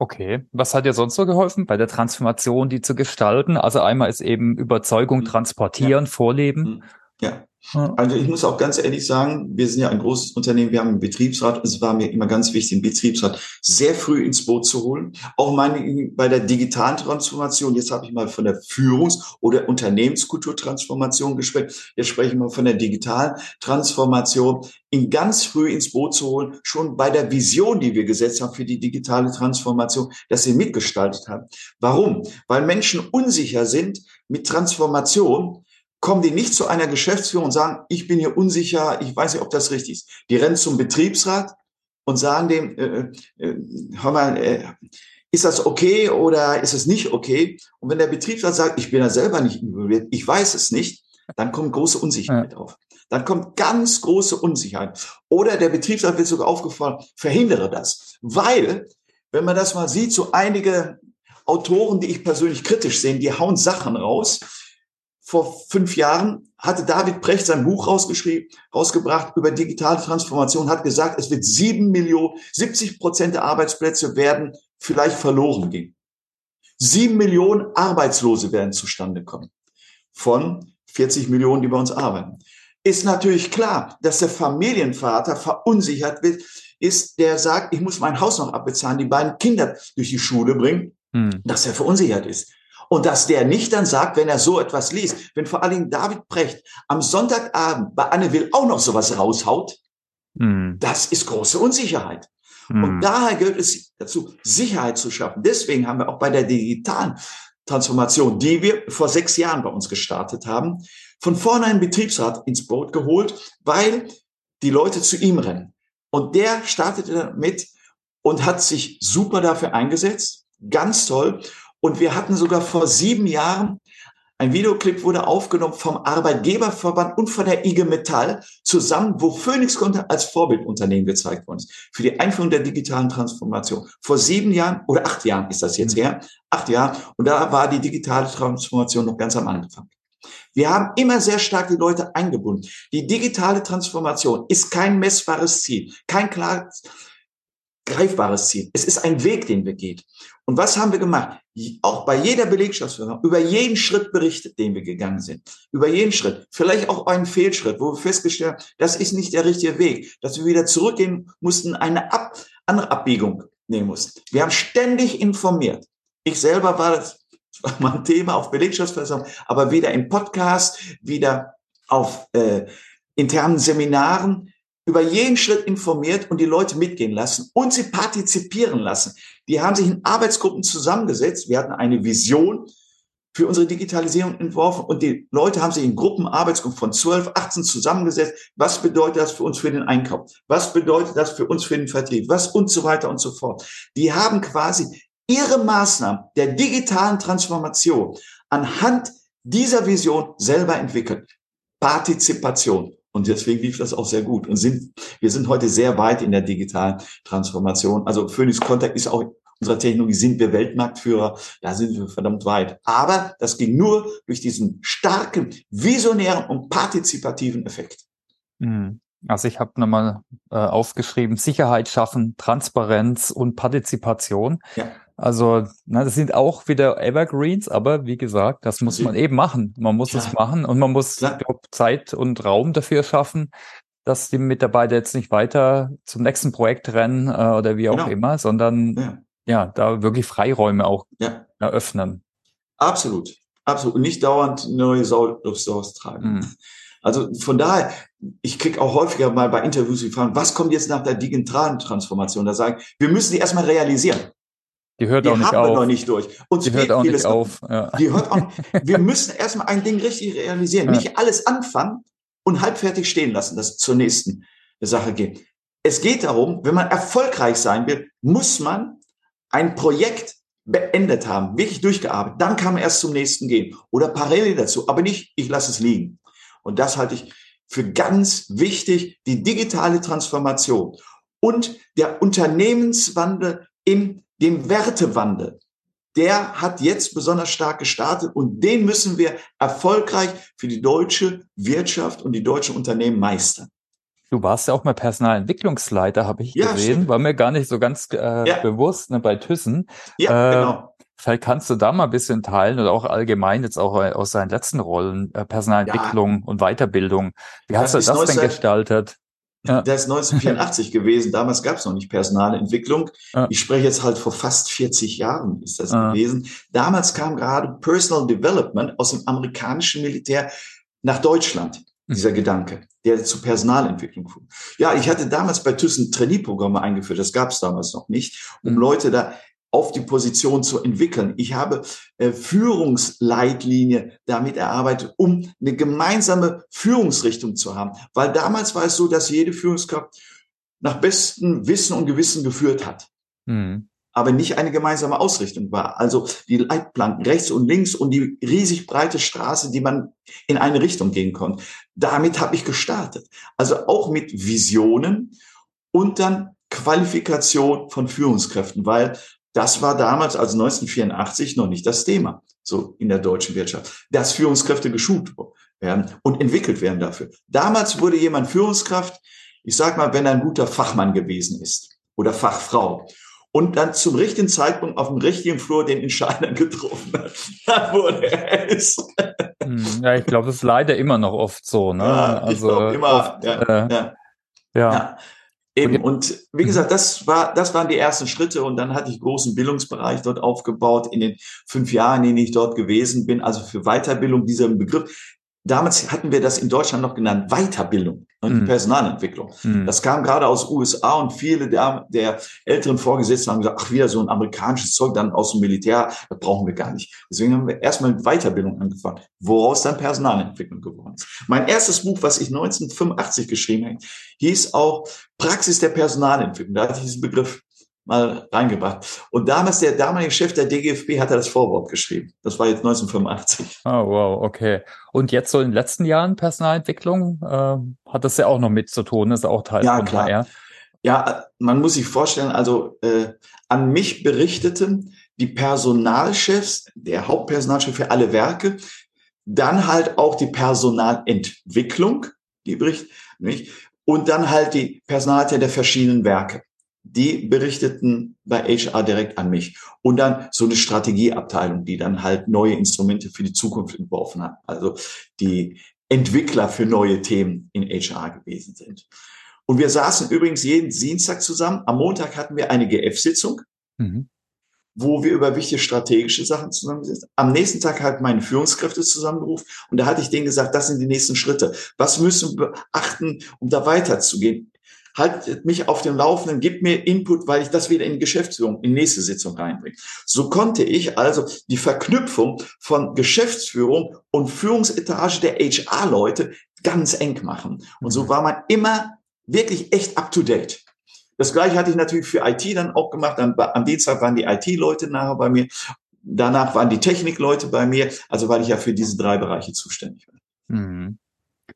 Okay, was hat dir sonst so geholfen bei der Transformation, die zu gestalten? Also einmal ist eben Überzeugung mhm. transportieren, ja. vorleben. Mhm. Ja. Also ich muss auch ganz ehrlich sagen, wir sind ja ein großes Unternehmen, wir haben einen Betriebsrat. Es war mir immer ganz wichtig, den Betriebsrat sehr früh ins Boot zu holen. Auch meine, bei der digitalen Transformation, jetzt habe ich mal von der Führungs- oder Unternehmenskulturtransformation gesprochen. Jetzt spreche ich mal von der digitalen Transformation, ihn ganz früh ins Boot zu holen, schon bei der Vision, die wir gesetzt haben für die digitale Transformation, dass sie mitgestaltet haben. Warum? Weil Menschen unsicher sind mit Transformation kommen die nicht zu einer Geschäftsführung und sagen, ich bin hier unsicher, ich weiß nicht, ob das richtig ist. Die rennen zum Betriebsrat und sagen dem, äh, äh, hör mal, äh, ist das okay oder ist es nicht okay? Und wenn der Betriebsrat sagt, ich bin da selber nicht involviert, ich weiß es nicht, dann kommt große Unsicherheit ja. auf. Dann kommt ganz große Unsicherheit. Oder der Betriebsrat wird sogar aufgefordert, verhindere das. Weil, wenn man das mal sieht, so einige Autoren, die ich persönlich kritisch sehe, die hauen Sachen raus, vor fünf Jahren hatte David Precht sein Buch rausgeschrieben, rausgebracht über digitale Transformation, hat gesagt, es wird sieben Millionen, 70 Prozent der Arbeitsplätze werden vielleicht verloren gehen. Sieben Millionen Arbeitslose werden zustande kommen von 40 Millionen, die bei uns arbeiten. Ist natürlich klar, dass der Familienvater verunsichert wird, ist, der sagt, ich muss mein Haus noch abbezahlen, die beiden Kinder durch die Schule bringen, hm. dass er verunsichert ist. Und dass der nicht dann sagt, wenn er so etwas liest, wenn vor allen Dingen David Precht am Sonntagabend bei Anne Will auch noch sowas raushaut, mm. das ist große Unsicherheit. Und daher gilt es dazu, Sicherheit zu schaffen. Deswegen haben wir auch bei der digitalen Transformation, die wir vor sechs Jahren bei uns gestartet haben, von vorne einen Betriebsrat ins Boot geholt, weil die Leute zu ihm rennen. Und der startete damit und hat sich super dafür eingesetzt. Ganz toll. Und wir hatten sogar vor sieben Jahren ein Videoclip wurde aufgenommen vom Arbeitgeberverband und von der IG Metall zusammen, wo Phoenix Content als Vorbildunternehmen gezeigt worden ist für die Einführung der digitalen Transformation. Vor sieben Jahren oder acht Jahren ist das jetzt her, acht Jahren. Und da war die digitale Transformation noch ganz am Anfang. Wir haben immer sehr stark die Leute eingebunden. Die digitale Transformation ist kein messbares Ziel, kein klares greifbares Ziel. Es ist ein Weg, den wir gehen. Und was haben wir gemacht? Auch bei jeder Belegschaftsführung über jeden Schritt berichtet, den wir gegangen sind. Über jeden Schritt. Vielleicht auch einen Fehlschritt, wo wir festgestellt haben, das ist nicht der richtige Weg. Dass wir wieder zurückgehen mussten, eine Ab andere Abbiegung nehmen mussten. Wir haben ständig informiert. Ich selber war das, das war mal ein Thema auf Belegschaftsversammlung, aber wieder im Podcast, wieder auf äh, internen Seminaren, über jeden Schritt informiert und die Leute mitgehen lassen und sie partizipieren lassen. Die haben sich in Arbeitsgruppen zusammengesetzt. Wir hatten eine Vision für unsere Digitalisierung entworfen und die Leute haben sich in Gruppen, Arbeitsgruppen von 12, 18 zusammengesetzt. Was bedeutet das für uns für den Einkauf? Was bedeutet das für uns für den Vertrieb? Was und so weiter und so fort. Die haben quasi ihre Maßnahmen der digitalen Transformation anhand dieser Vision selber entwickelt. Partizipation. Und deswegen lief das auch sehr gut und sind, wir sind heute sehr weit in der digitalen Transformation. Also Phoenix Contact ist auch unserer Technologie sind wir Weltmarktführer, da sind wir verdammt weit. Aber das ging nur durch diesen starken, visionären und partizipativen Effekt. Mhm. Also ich habe nochmal äh, aufgeschrieben, Sicherheit schaffen, Transparenz und Partizipation. Ja. Also na, das sind auch wieder Evergreens, aber wie gesagt, das muss man eben machen. Man muss es machen und man muss glaub, Zeit und Raum dafür schaffen, dass die Mitarbeiter jetzt nicht weiter zum nächsten Projekt rennen äh, oder wie auch genau. immer, sondern ja. ja. da wirklich Freiräume auch ja. eröffnen. Absolut, absolut. Und nicht dauernd neue Sau durchs Dorf tragen. Mhm. Also von daher, ich krieg auch häufiger mal bei Interviews die Fragen, was kommt jetzt nach der digitalen Transformation? Da sagen, wir müssen die erstmal realisieren. Die hört die auch nicht haben auf. Wir noch nicht durch. Uns die hört auch nicht auf. Ja. Die hört auch, wir müssen erstmal ein Ding richtig realisieren. Ja. Nicht alles anfangen und halbfertig stehen lassen, das zur nächsten Sache geht. Es geht darum, wenn man erfolgreich sein will, muss man ein Projekt beendet haben, wirklich durchgearbeitet. Dann kann man erst zum nächsten gehen oder parallel dazu, aber nicht, ich lasse es liegen. Und das halte ich für ganz wichtig, die digitale Transformation und der Unternehmenswandel in dem Wertewandel. Der hat jetzt besonders stark gestartet und den müssen wir erfolgreich für die deutsche Wirtschaft und die deutschen Unternehmen meistern. Du warst ja auch mal Personalentwicklungsleiter, habe ich ja, gesehen. Stimmt. War mir gar nicht so ganz äh, ja. bewusst ne, bei Thyssen. Ja, äh, genau. Vielleicht kannst du da mal ein bisschen teilen oder auch allgemein jetzt auch aus seinen letzten Rollen, äh, Personalentwicklung ja. und Weiterbildung. Wie hast das du das denn gestaltet? Ja. Der ist 1984 gewesen. Damals gab es noch nicht Personalentwicklung. Ja. Ich spreche jetzt halt vor fast 40 Jahren ist das ja. gewesen. Damals kam gerade Personal Development aus dem amerikanischen Militär nach Deutschland. Mhm. Dieser Gedanke, der zu Personalentwicklung führt. Ja, ich hatte damals bei Thyssen Trainee-Programme eingeführt. Das gab es damals noch nicht, um mhm. Leute da auf die Position zu entwickeln. Ich habe äh, Führungsleitlinie damit erarbeitet, um eine gemeinsame Führungsrichtung zu haben. Weil damals war es so, dass jede Führungskraft nach bestem Wissen und Gewissen geführt hat. Mhm. Aber nicht eine gemeinsame Ausrichtung war. Also die Leitplanken rechts und links und die riesig breite Straße, die man in eine Richtung gehen konnte. Damit habe ich gestartet. Also auch mit Visionen und dann Qualifikation von Führungskräften, weil das war damals, also 1984, noch nicht das Thema, so in der deutschen Wirtschaft, dass Führungskräfte geschult werden und entwickelt werden dafür. Damals wurde jemand Führungskraft, ich sag mal, wenn er ein guter Fachmann gewesen ist oder Fachfrau und dann zum richtigen Zeitpunkt auf dem richtigen Flur den Entscheider getroffen hat, dann wurde er es. Hm, ja, ich glaube, es ist leider immer noch oft so. Ne? Ja, also immer. Oft, ja, äh, ja. ja. Eben, und wie gesagt, das war, das waren die ersten Schritte und dann hatte ich großen Bildungsbereich dort aufgebaut in den fünf Jahren, in denen ich dort gewesen bin. Also für Weiterbildung dieser Begriff. Damals hatten wir das in Deutschland noch genannt Weiterbildung und mhm. Personalentwicklung. Mhm. Das kam gerade aus USA und viele der, der älteren Vorgesetzten haben gesagt, ach, wieder so ein amerikanisches Zeug dann aus dem Militär, das brauchen wir gar nicht. Deswegen haben wir erstmal mit Weiterbildung angefangen, woraus dann Personalentwicklung geworden ist. Mein erstes Buch, was ich 1985 geschrieben habe, hieß auch Praxis der Personalentwicklung. Da hatte ich diesen Begriff mal reingebracht. Und damals der damalige Chef der DGFB hat er das Vorwort geschrieben. Das war jetzt 1985. Oh, wow, okay. Und jetzt so in den letzten Jahren Personalentwicklung, äh, hat das ja auch noch mit zu tun, ist auch Teil ja, von klar. HR. Ja, man muss sich vorstellen, also äh, an mich berichteten die Personalchefs, der Hauptpersonalchef für alle Werke, dann halt auch die Personalentwicklung, die berichtet, nicht? und dann halt die Personalleiter der verschiedenen Werke die berichteten bei HR direkt an mich. Und dann so eine Strategieabteilung, die dann halt neue Instrumente für die Zukunft entworfen hat. Also die Entwickler für neue Themen in HR gewesen sind. Und wir saßen übrigens jeden Dienstag zusammen. Am Montag hatten wir eine GF-Sitzung, mhm. wo wir über wichtige strategische Sachen zusammensitzen. Am nächsten Tag hat meine Führungskräfte zusammengerufen und da hatte ich denen gesagt, das sind die nächsten Schritte. Was müssen wir beachten, um da weiterzugehen? Haltet mich auf dem Laufenden, gebt mir Input, weil ich das wieder in die Geschäftsführung, in die nächste Sitzung reinbringe. So konnte ich also die Verknüpfung von Geschäftsführung und Führungsetage der HR-Leute ganz eng machen. Und so mhm. war man immer wirklich echt up to date. Das gleiche hatte ich natürlich für IT dann auch gemacht. Dann, am Dienstag waren die IT-Leute nachher bei mir. Danach waren die Technikleute bei mir. Also weil ich ja für diese drei Bereiche zuständig war. Mhm.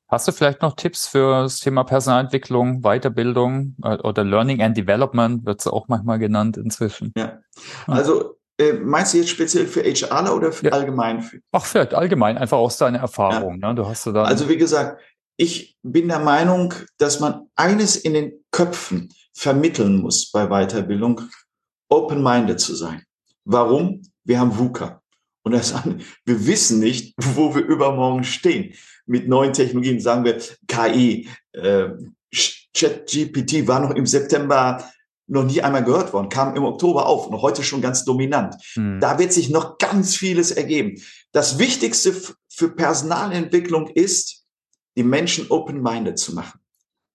Hast du vielleicht noch Tipps für das Thema Personalentwicklung, Weiterbildung äh, oder Learning and Development wird es auch manchmal genannt inzwischen? Ja, also äh, meinst du jetzt speziell für HR oder für ja. allgemein? Ach, für allgemein, einfach aus deiner Erfahrung. Ja. Ne? Du hast du dann also wie gesagt, ich bin der Meinung, dass man eines in den Köpfen vermitteln muss bei Weiterbildung, open-minded zu sein. Warum? Wir haben VUCA. Und das, wir wissen nicht, wo wir übermorgen stehen. Mit neuen Technologien sagen wir KI, äh, ChatGPT war noch im September noch nie einmal gehört worden, kam im Oktober auf und heute schon ganz dominant. Hm. Da wird sich noch ganz vieles ergeben. Das Wichtigste für Personalentwicklung ist, die Menschen open-minded zu machen,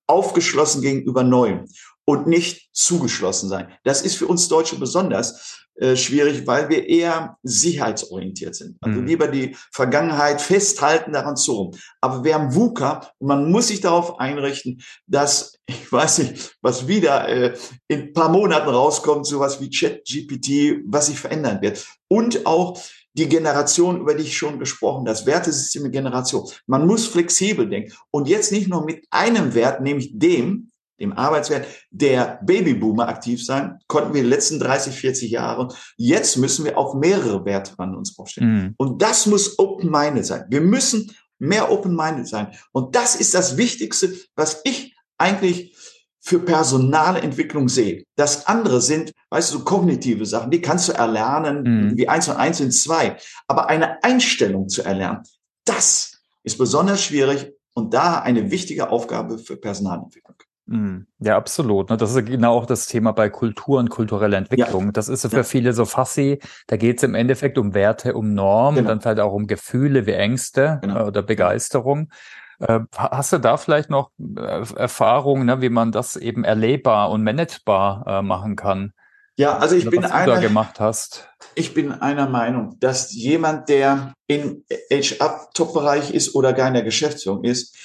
aufgeschlossen gegenüber Neuem und nicht zugeschlossen sein. Das ist für uns Deutsche besonders äh, schwierig, weil wir eher sicherheitsorientiert sind. Also mhm. lieber die Vergangenheit festhalten, daran zu rum. Aber wir haben VUCA und man muss sich darauf einrichten, dass, ich weiß nicht, was wieder äh, in ein paar Monaten rauskommt, sowas wie ChatGPT, was sich verändern wird. Und auch die Generation, über die ich schon gesprochen, das Wertesystem Generation. Man muss flexibel denken. Und jetzt nicht nur mit einem Wert, nämlich dem, dem Arbeitswert der Babyboomer aktiv sein, konnten wir die letzten 30, 40 Jahre. Jetzt müssen wir auf mehrere Werte an uns aufstellen. Mhm. Und das muss open-minded sein. Wir müssen mehr open-minded sein. Und das ist das Wichtigste, was ich eigentlich für Personalentwicklung sehe. Das andere sind, weißt du, so kognitive Sachen, die kannst du erlernen, mhm. wie eins und eins sind zwei. Aber eine Einstellung zu erlernen, das ist besonders schwierig und da eine wichtige Aufgabe für Personalentwicklung. Mhm. Ja, absolut. Ne? Das ist genau auch das Thema bei Kultur und kultureller Entwicklung. Ja. Das ist für ja. viele so fassi. Da geht es im Endeffekt um Werte, um Normen, genau. dann vielleicht auch um Gefühle wie Ängste genau. Äh, oder Begeisterung. Äh, hast du da vielleicht noch äh, Erfahrungen, ne, wie man das eben erlebbar und managebar machen kann? Ja, also ich bin einer, gemacht hast. Ich bin einer Meinung, dass jemand, der in HR-Top-Bereich ist oder gar in der Geschäftsführung ist,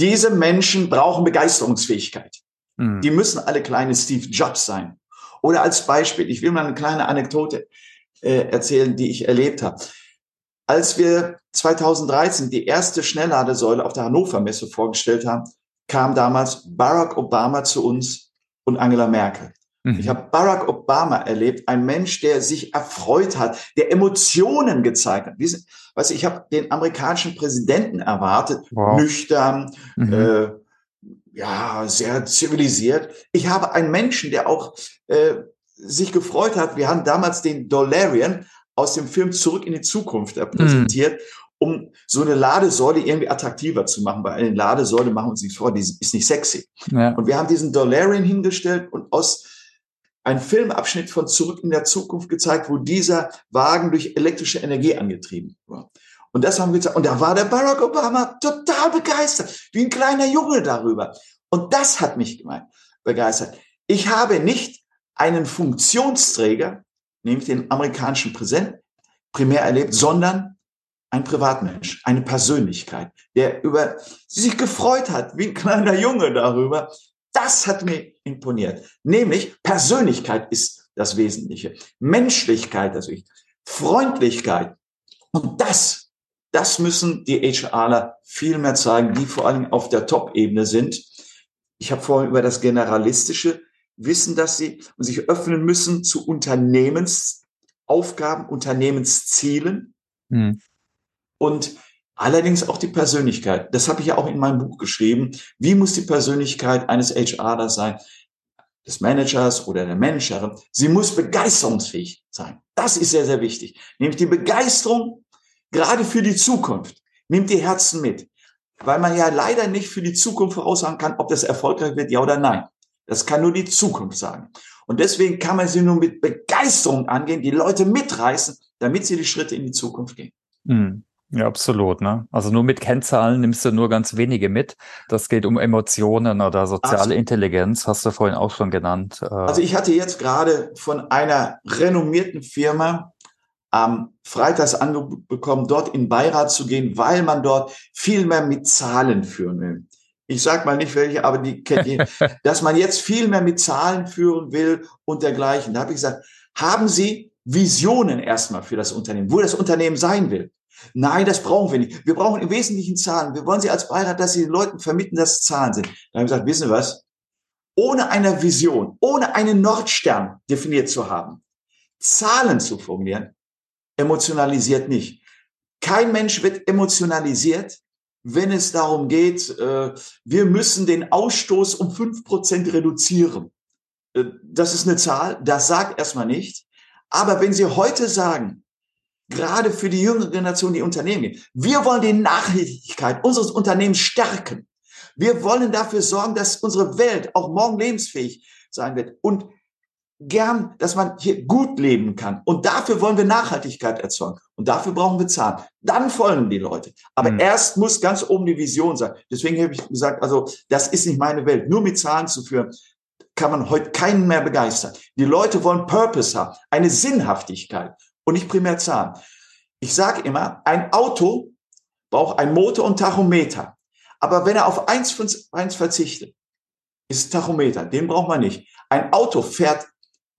diese Menschen brauchen Begeisterungsfähigkeit. Mhm. Die müssen alle kleine Steve Jobs sein. Oder als Beispiel, ich will mal eine kleine Anekdote äh, erzählen, die ich erlebt habe. Als wir 2013 die erste Schnellladesäule auf der Hannover Messe vorgestellt haben, kam damals Barack Obama zu uns und Angela Merkel. Mhm. Ich habe Barack Obama erlebt, ein Mensch, der sich erfreut hat, der Emotionen gezeigt hat. Diese, weißt du, ich habe den amerikanischen Präsidenten erwartet, wow. nüchtern, mhm. äh, ja, sehr zivilisiert. Ich habe einen Menschen, der auch äh, sich gefreut hat. Wir haben damals den Dolarian aus dem Film Zurück in die Zukunft präsentiert. Mhm um so eine Ladesäule irgendwie attraktiver zu machen. Weil eine Ladesäule, machen wir uns nichts vor, die ist nicht sexy. Ja. Und wir haben diesen Dolarian hingestellt und aus ein Filmabschnitt von Zurück in der Zukunft gezeigt, wo dieser Wagen durch elektrische Energie angetrieben war. Und das haben wir gezeigt. Und da war der Barack Obama total begeistert, wie ein kleiner Junge darüber. Und das hat mich begeistert. Ich habe nicht einen Funktionsträger, nämlich den amerikanischen Präsidenten, primär erlebt, sondern ein Privatmensch, eine Persönlichkeit, der über sich gefreut hat, wie ein kleiner Junge darüber, das hat mir imponiert. Nämlich Persönlichkeit ist das Wesentliche. Menschlichkeit das Wichtige. Freundlichkeit. Und das, das müssen die HRler viel mehr zeigen, die vor allem auf der Top-Ebene sind. Ich habe vorhin über das Generalistische wissen, dass sie sich öffnen müssen zu Unternehmensaufgaben, Unternehmenszielen. Mhm. Und Allerdings auch die Persönlichkeit. Das habe ich ja auch in meinem Buch geschrieben. Wie muss die Persönlichkeit eines HRers sein? Des Managers oder der Managerin. Sie muss begeisterungsfähig sein. Das ist sehr, sehr wichtig. Nämlich die Begeisterung gerade für die Zukunft. Nimmt die Herzen mit. Weil man ja leider nicht für die Zukunft voraussagen kann, ob das erfolgreich wird, ja oder nein. Das kann nur die Zukunft sagen. Und deswegen kann man sie nur mit Begeisterung angehen, die Leute mitreißen, damit sie die Schritte in die Zukunft gehen. Mhm. Ja, absolut. Ne? Also nur mit Kennzahlen nimmst du nur ganz wenige mit. Das geht um Emotionen oder soziale absolut. Intelligenz, hast du vorhin auch schon genannt. Äh. Also ich hatte jetzt gerade von einer renommierten Firma am Freitags Angebot bekommen, dort in Beirat zu gehen, weil man dort viel mehr mit Zahlen führen will. Ich sag mal nicht welche, aber die kennt ihr, dass man jetzt viel mehr mit Zahlen führen will und dergleichen. Da habe ich gesagt, haben Sie Visionen erstmal für das Unternehmen, wo das Unternehmen sein will? Nein, das brauchen wir nicht. Wir brauchen im Wesentlichen Zahlen. Wir wollen sie als Beirat, dass sie den Leuten vermitteln, dass Zahlen sind. Dann haben wir gesagt, wissen Sie was? Ohne eine Vision, ohne einen Nordstern definiert zu haben, Zahlen zu formulieren, emotionalisiert nicht. Kein Mensch wird emotionalisiert, wenn es darum geht, äh, wir müssen den Ausstoß um fünf Prozent reduzieren. Äh, das ist eine Zahl, das sagt erstmal nicht. Aber wenn Sie heute sagen, gerade für die jüngere Generation, die Unternehmen, wir wollen die Nachhaltigkeit unseres Unternehmens stärken. Wir wollen dafür sorgen, dass unsere Welt auch morgen lebensfähig sein wird. Und gern, dass man hier gut leben kann. Und dafür wollen wir Nachhaltigkeit erzeugen. Und dafür brauchen wir Zahlen. Dann folgen die Leute. Aber mhm. erst muss ganz oben die Vision sein. Deswegen habe ich gesagt, also das ist nicht meine Welt. Nur mit Zahlen zu führen, kann man heute keinen mehr begeistern. Die Leute wollen Purpose haben, eine Sinnhaftigkeit und nicht primär Zahlen. Ich sage immer, ein Auto braucht ein Motor und Tachometer. Aber wenn er auf eins, eins verzichtet, ist Tachometer. Den braucht man nicht. Ein Auto fährt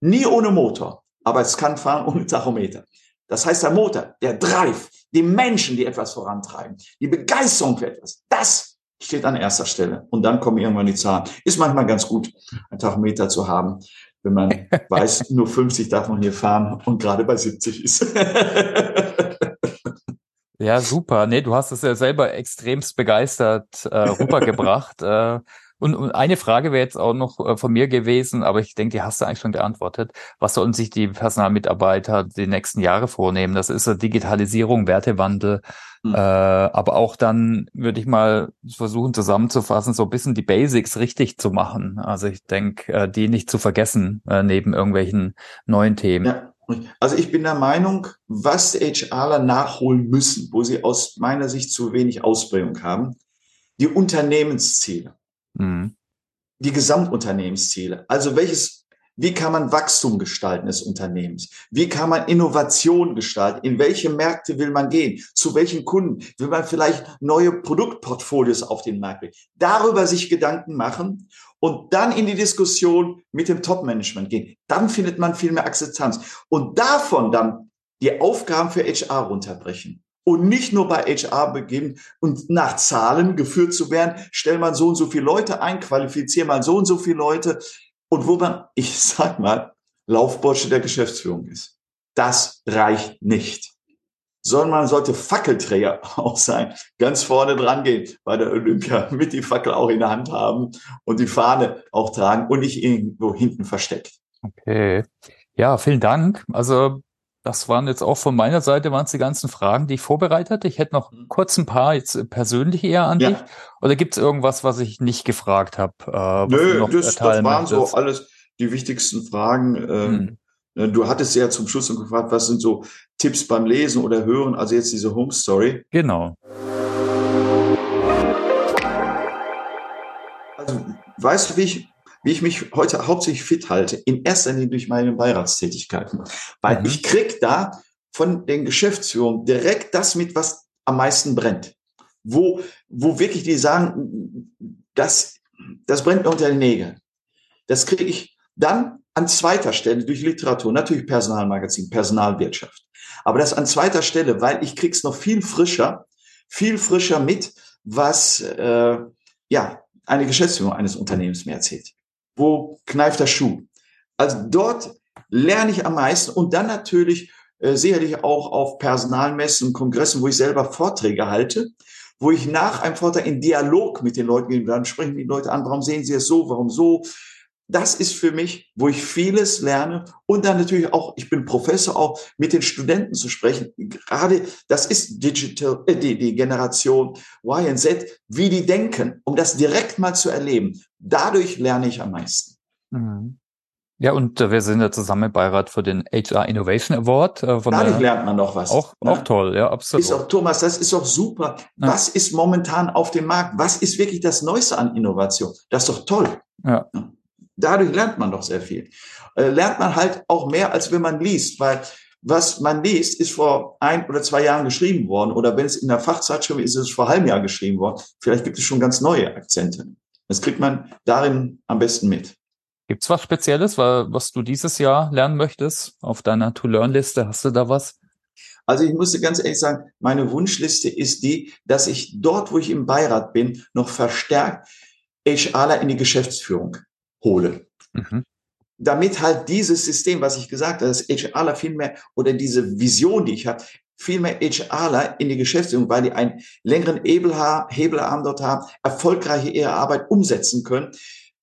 Nie ohne Motor, aber es kann fahren ohne Tachometer. Das heißt, der Motor, der Drive, die Menschen, die etwas vorantreiben, die Begeisterung für etwas, das steht an erster Stelle. Und dann kommen irgendwann die Zahlen. Ist manchmal ganz gut, ein Tachometer zu haben, wenn man weiß, nur 50 darf man hier fahren und gerade bei 70 ist. Ja, super. Nee, du hast es ja selber extremst begeistert äh, rübergebracht. äh, und, und eine Frage wäre jetzt auch noch äh, von mir gewesen, aber ich denke, die hast du eigentlich schon geantwortet. Was sollen sich die Personalmitarbeiter die nächsten Jahre vornehmen? Das ist Digitalisierung, Wertewandel, mhm. äh, aber auch dann würde ich mal versuchen zusammenzufassen, so ein bisschen die Basics richtig zu machen. Also ich denke, äh, die nicht zu vergessen äh, neben irgendwelchen neuen Themen. Ja. Also ich bin der Meinung, was HRler nachholen müssen, wo sie aus meiner Sicht zu wenig Ausbildung haben, die Unternehmensziele. Mhm. Die Gesamtunternehmensziele. Also welches, wie kann man Wachstum gestalten des Unternehmens? Wie kann man Innovation gestalten? In welche Märkte will man gehen? Zu welchen Kunden? Will man vielleicht neue Produktportfolios auf den Markt bringen? Darüber sich Gedanken machen und dann in die Diskussion mit dem Top-Management gehen. Dann findet man viel mehr Akzeptanz. Und davon dann die Aufgaben für HR runterbrechen und nicht nur bei HR beginnen und nach Zahlen geführt zu werden, stell mal so und so viele Leute ein, qualifiziere mal so und so viele Leute und wo man, ich sag mal, Laufbursche der Geschäftsführung ist. Das reicht nicht. Sondern man sollte Fackelträger auch sein, ganz vorne dran gehen bei der Olympia, mit die Fackel auch in der Hand haben und die Fahne auch tragen und nicht irgendwo hinten versteckt. Okay. Ja, vielen Dank. Also das waren jetzt auch von meiner Seite waren es die ganzen Fragen, die ich vorbereitet hatte. Ich hätte noch mhm. kurz ein paar jetzt persönlich eher an ja. dich. Oder gibt es irgendwas, was ich nicht gefragt habe? Äh, Nö, das, das waren möchtest? so alles die wichtigsten Fragen. Ähm, hm. Du hattest ja zum Schluss gefragt, was sind so Tipps beim Lesen oder Hören? Also jetzt diese Home Story. Genau. Also, weißt du, wie ich wie ich mich heute hauptsächlich fit halte, in erster Linie durch meine Beiratstätigkeiten. Weil mhm. ich krieg da von den Geschäftsführungen direkt das mit, was am meisten brennt. Wo, wo wirklich die sagen, das, das brennt mir unter den Nägeln. Das kriege ich dann an zweiter Stelle durch Literatur, natürlich Personalmagazin, Personalwirtschaft. Aber das an zweiter Stelle, weil ich krieg's noch viel frischer, viel frischer mit, was äh, ja eine Geschäftsführung eines Unternehmens mir erzählt wo kneift der Schuh? Also dort lerne ich am meisten und dann natürlich äh, sicherlich auch auf Personalmessen, Kongressen, wo ich selber Vorträge halte, wo ich nach einem Vortrag in Dialog mit den Leuten gehe, dann sprechen die Leute an, warum sehen sie es so, warum so? Das ist für mich, wo ich vieles lerne und dann natürlich auch, ich bin Professor, auch mit den Studenten zu sprechen. Gerade das ist Digital, äh, die, die Generation Y und Z, wie die denken, um das direkt mal zu erleben. Dadurch lerne ich am meisten. Mhm. Ja, und äh, wir sind ja zusammen im Beirat für den HR Innovation Award. Äh, von Dadurch lernt man doch was. Auch, ne? auch toll, ja, absolut. Ist auch, Thomas, das ist doch super. Ja. Was ist momentan auf dem Markt? Was ist wirklich das Neueste an Innovation? Das ist doch toll. Ja. Dadurch lernt man doch sehr viel. Äh, lernt man halt auch mehr, als wenn man liest, weil was man liest, ist vor ein oder zwei Jahren geschrieben worden. Oder wenn es in der Fachzeitschrift ist, ist es vor einem Jahr geschrieben worden. Vielleicht gibt es schon ganz neue Akzente. Das kriegt man darin am besten mit. Gibt's was Spezielles, was du dieses Jahr lernen möchtest auf deiner To-Learn-Liste? Hast du da was? Also ich musste ganz ehrlich sagen, meine Wunschliste ist die, dass ich dort, wo ich im Beirat bin, noch verstärkt HRler in die Geschäftsführung hole. Mhm. Damit halt dieses System, was ich gesagt habe, dass HRler viel mehr oder diese Vision, die ich habe, viel mehr HRler in die Geschäftsführung, weil die einen längeren Hebelarm dort haben, erfolgreiche ihre Arbeit umsetzen können.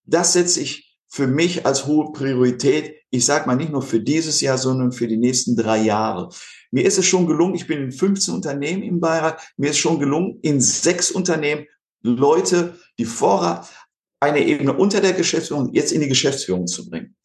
Das setze ich für mich als hohe Priorität. Ich sage mal nicht nur für dieses Jahr, sondern für die nächsten drei Jahre. Mir ist es schon gelungen, ich bin in 15 Unternehmen im Beirat, mir ist schon gelungen, in sechs Unternehmen Leute, die vorher eine Ebene unter der Geschäftsführung jetzt in die Geschäftsführung zu bringen.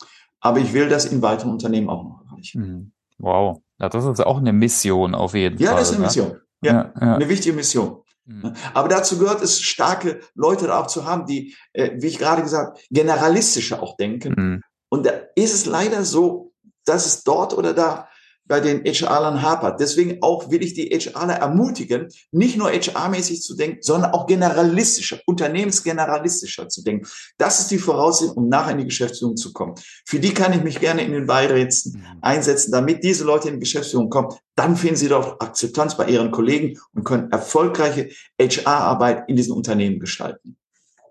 Aber ich will das in weiteren Unternehmen auch noch erreichen. Mhm. Wow. Ja, das ist auch eine Mission auf jeden ja, Fall. Ja, das ist eine ne? Mission. Ja, ja, ja, eine wichtige Mission. Mhm. Aber dazu gehört es, starke Leute da auch zu haben, die, äh, wie ich gerade gesagt, generalistischer auch denken. Mhm. Und da ist es leider so, dass es dort oder da bei den HR-Lern hapert. Deswegen auch will ich die HRler ermutigen, nicht nur HR-mäßig zu denken, sondern auch generalistischer, unternehmensgeneralistischer zu denken. Das ist die Voraussetzung, um nachher in die Geschäftsführung zu kommen. Für die kann ich mich gerne in den Beiräten mhm. einsetzen, damit diese Leute in die Geschäftsführung kommen. Dann finden sie doch Akzeptanz bei ihren Kollegen und können erfolgreiche HR-Arbeit in diesen Unternehmen gestalten.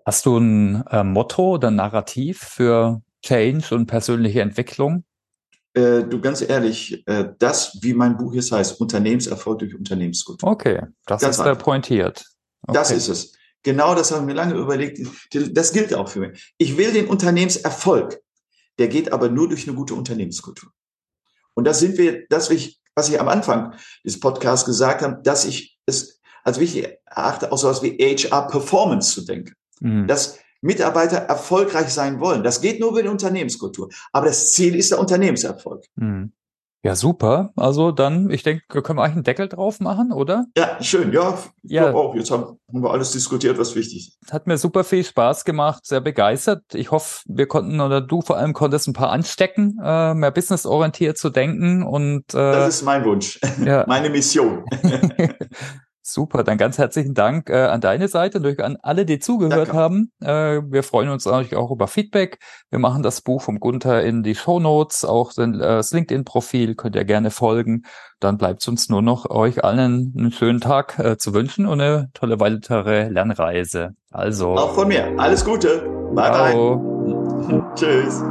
Hast du ein äh, Motto oder Narrativ für Change und persönliche Entwicklung? Äh, du ganz ehrlich, äh, das, wie mein Buch jetzt heißt, Unternehmenserfolg durch Unternehmenskultur. Okay, das ganz ist da pointiert. Okay. Das ist es. Genau das habe ich mir lange überlegt. Das gilt auch für mich. Ich will den Unternehmenserfolg. Der geht aber nur durch eine gute Unternehmenskultur. Und das sind wir, das, was ich am Anfang des Podcasts gesagt habe, dass ich es als wichtig erachte, auch so etwas wie HR Performance zu denken. Mhm. Dass Mitarbeiter erfolgreich sein wollen. Das geht nur über die Unternehmenskultur. Aber das Ziel ist der Unternehmenserfolg. Hm. Ja, super. Also dann, ich denke, können wir eigentlich einen Deckel drauf machen, oder? Ja, schön. Ja, ja. auch. Jetzt haben, haben wir alles diskutiert, was wichtig ist. Hat mir super viel Spaß gemacht, sehr begeistert. Ich hoffe, wir konnten oder du vor allem konntest ein paar anstecken, äh, mehr businessorientiert zu denken und äh, das ist mein Wunsch, ja. meine Mission. Super, dann ganz herzlichen Dank äh, an deine Seite und an alle, die zugehört Danke. haben. Äh, wir freuen uns natürlich auch über Feedback. Wir machen das Buch vom Gunther in die Show Notes, auch äh, das LinkedIn-Profil könnt ihr gerne folgen. Dann bleibt uns nur noch euch allen einen schönen Tag äh, zu wünschen und eine tolle weitere Lernreise. Also auch von mir alles Gute. Bye bye. Tschüss.